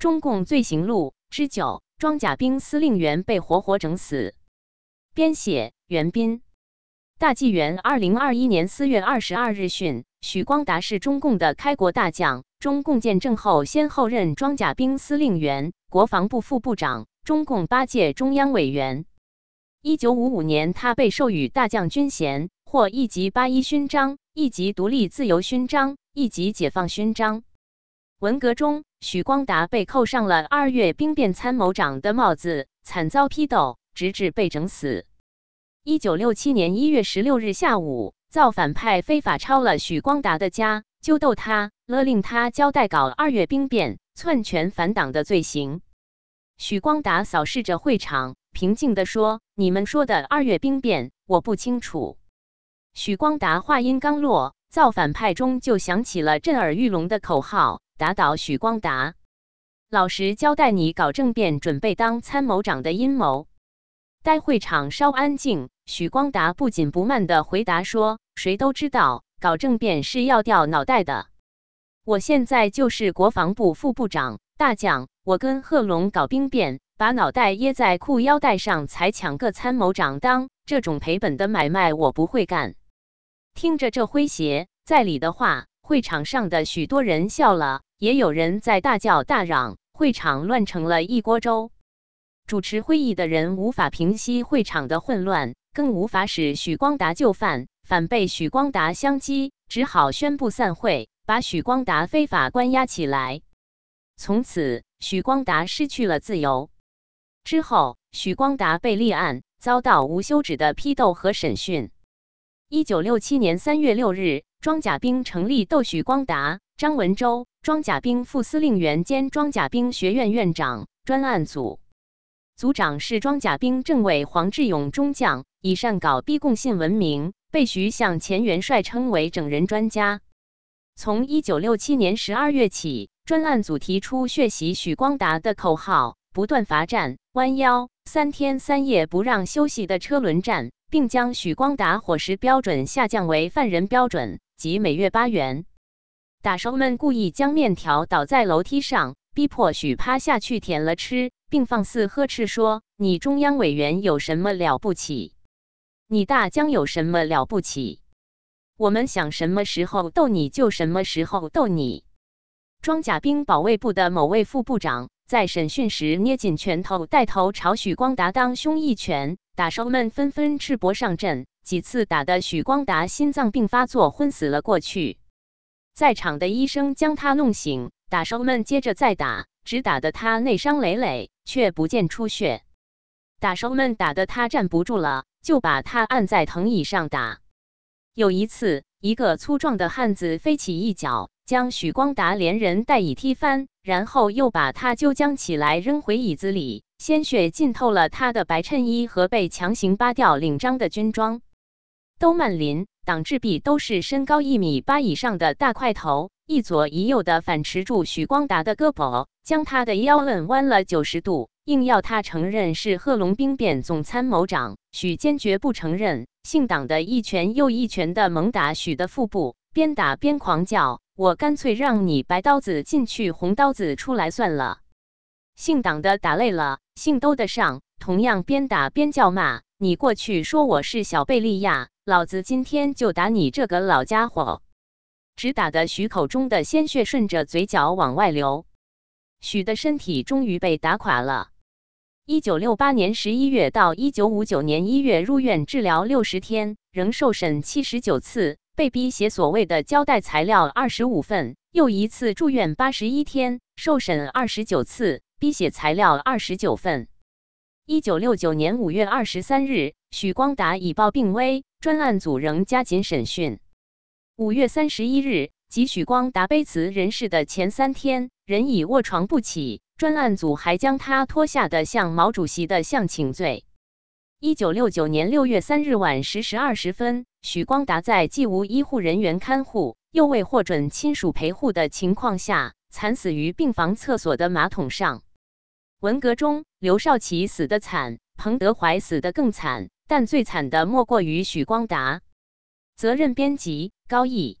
中共罪行录之九：装甲兵司令员被活活整死。编写：袁斌。大纪元二零二一年四月二十二日讯，许光达是中共的开国大将，中共建政后先后任装甲兵司令员、国防部副部长、中共八届中央委员。一九五五年，他被授予大将军衔，获一级八一勋章、一级独立自由勋章、一级解放勋章。文革中，许光达被扣上了二月兵变参谋长的帽子，惨遭批斗，直至被整死。一九六七年一月十六日下午，造反派非法抄了许光达的家，揪斗他，勒令他交代搞二月兵变、篡权反党的罪行。许光达扫视着会场，平静地说：“你们说的二月兵变，我不清楚。”许光达话音刚落，造反派中就响起了震耳欲聋的口号：“打倒许光达！老实交代你搞政变、准备当参谋长的阴谋。”待会场稍安静，许光达不紧不慢地回答说：“谁都知道，搞政变是要掉脑袋的。我现在就是国防部副部长、大将，我跟贺龙搞兵变，把脑袋掖在裤腰带上，才抢个参谋长当。这种赔本的买卖，我不会干。”听着这诙谐在理的话，会场上的许多人笑了，也有人在大叫大嚷，会场乱成了一锅粥。主持会议的人无法平息会场的混乱，更无法使许光达就范，反被许光达相击，只好宣布散会，把许光达非法关押起来。从此，许光达失去了自由。之后，许光达被立案，遭到无休止的批斗和审讯。一九六七年三月六日，装甲兵成立斗许光达、张文周装甲兵副司令员兼装甲兵学院院长专案组。组长是装甲兵政委黄志勇中将，以善搞逼供信闻名，被徐向前元帅称为整人专家。从一九六七年十二月起，专案组提出血洗许光达的口号，不断罚站、弯腰，三天三夜不让休息的车轮战，并将许光达伙食标准下降为犯人标准，即每月八元。打手们故意将面条倒在楼梯上，逼迫许趴下去舔了吃。并放肆呵斥说：“你中央委员有什么了不起？你大江有什么了不起？我们想什么时候斗你就什么时候斗你。”装甲兵保卫部的某位副部长在审讯时捏紧拳头，带头朝许光达当胸一拳，打手们纷纷赤膊上阵，几次打得许光达心脏病发作，昏死了过去。在场的医生将他弄醒，打手们接着再打。只打得他内伤累累，却不见出血。打手们打得他站不住了，就把他按在藤椅上打。有一次，一个粗壮的汉子飞起一脚，将许光达连人带椅踢翻，然后又把他揪将起来扔回椅子里，鲜血浸透了他的白衬衣和被强行扒掉领章的军装。都曼林、党志弼都是身高一米八以上的大块头。一左一右的反持住许光达的胳膊，将他的腰摁弯了九十度，硬要他承认是贺龙兵变总参谋长。许坚决不承认，姓党的一拳又一拳的猛打许的腹部，边打边狂叫：“我干脆让你白刀子进去，红刀子出来算了。”姓党的打累了，姓兜的上同样边打边叫骂：“你过去说我是小贝利亚，老子今天就打你这个老家伙！”直打的许口中的鲜血顺着嘴角往外流，许的身体终于被打垮了。一九六八年十一月到一九五九年一月入院治疗六十天，仍受审七十九次，被逼写所谓的交代材料二十五份。又一次住院八十一天，受审二十九次，逼写材料二十九份。一九六九年五月二十三日，许光达已报病危，专案组仍加紧审讯。五月三十一日，即许光达悲辞人世的前三天，人已卧床不起。专案组还将他拖下的向毛主席的像请罪。一九六九年六月三日晚十时二十分，许光达在既无医护人员看护，又未获准亲属陪护的情况下，惨死于病房厕所的马桶上。文革中，刘少奇死得惨，彭德怀死得更惨，但最惨的莫过于许光达。责任编辑高毅。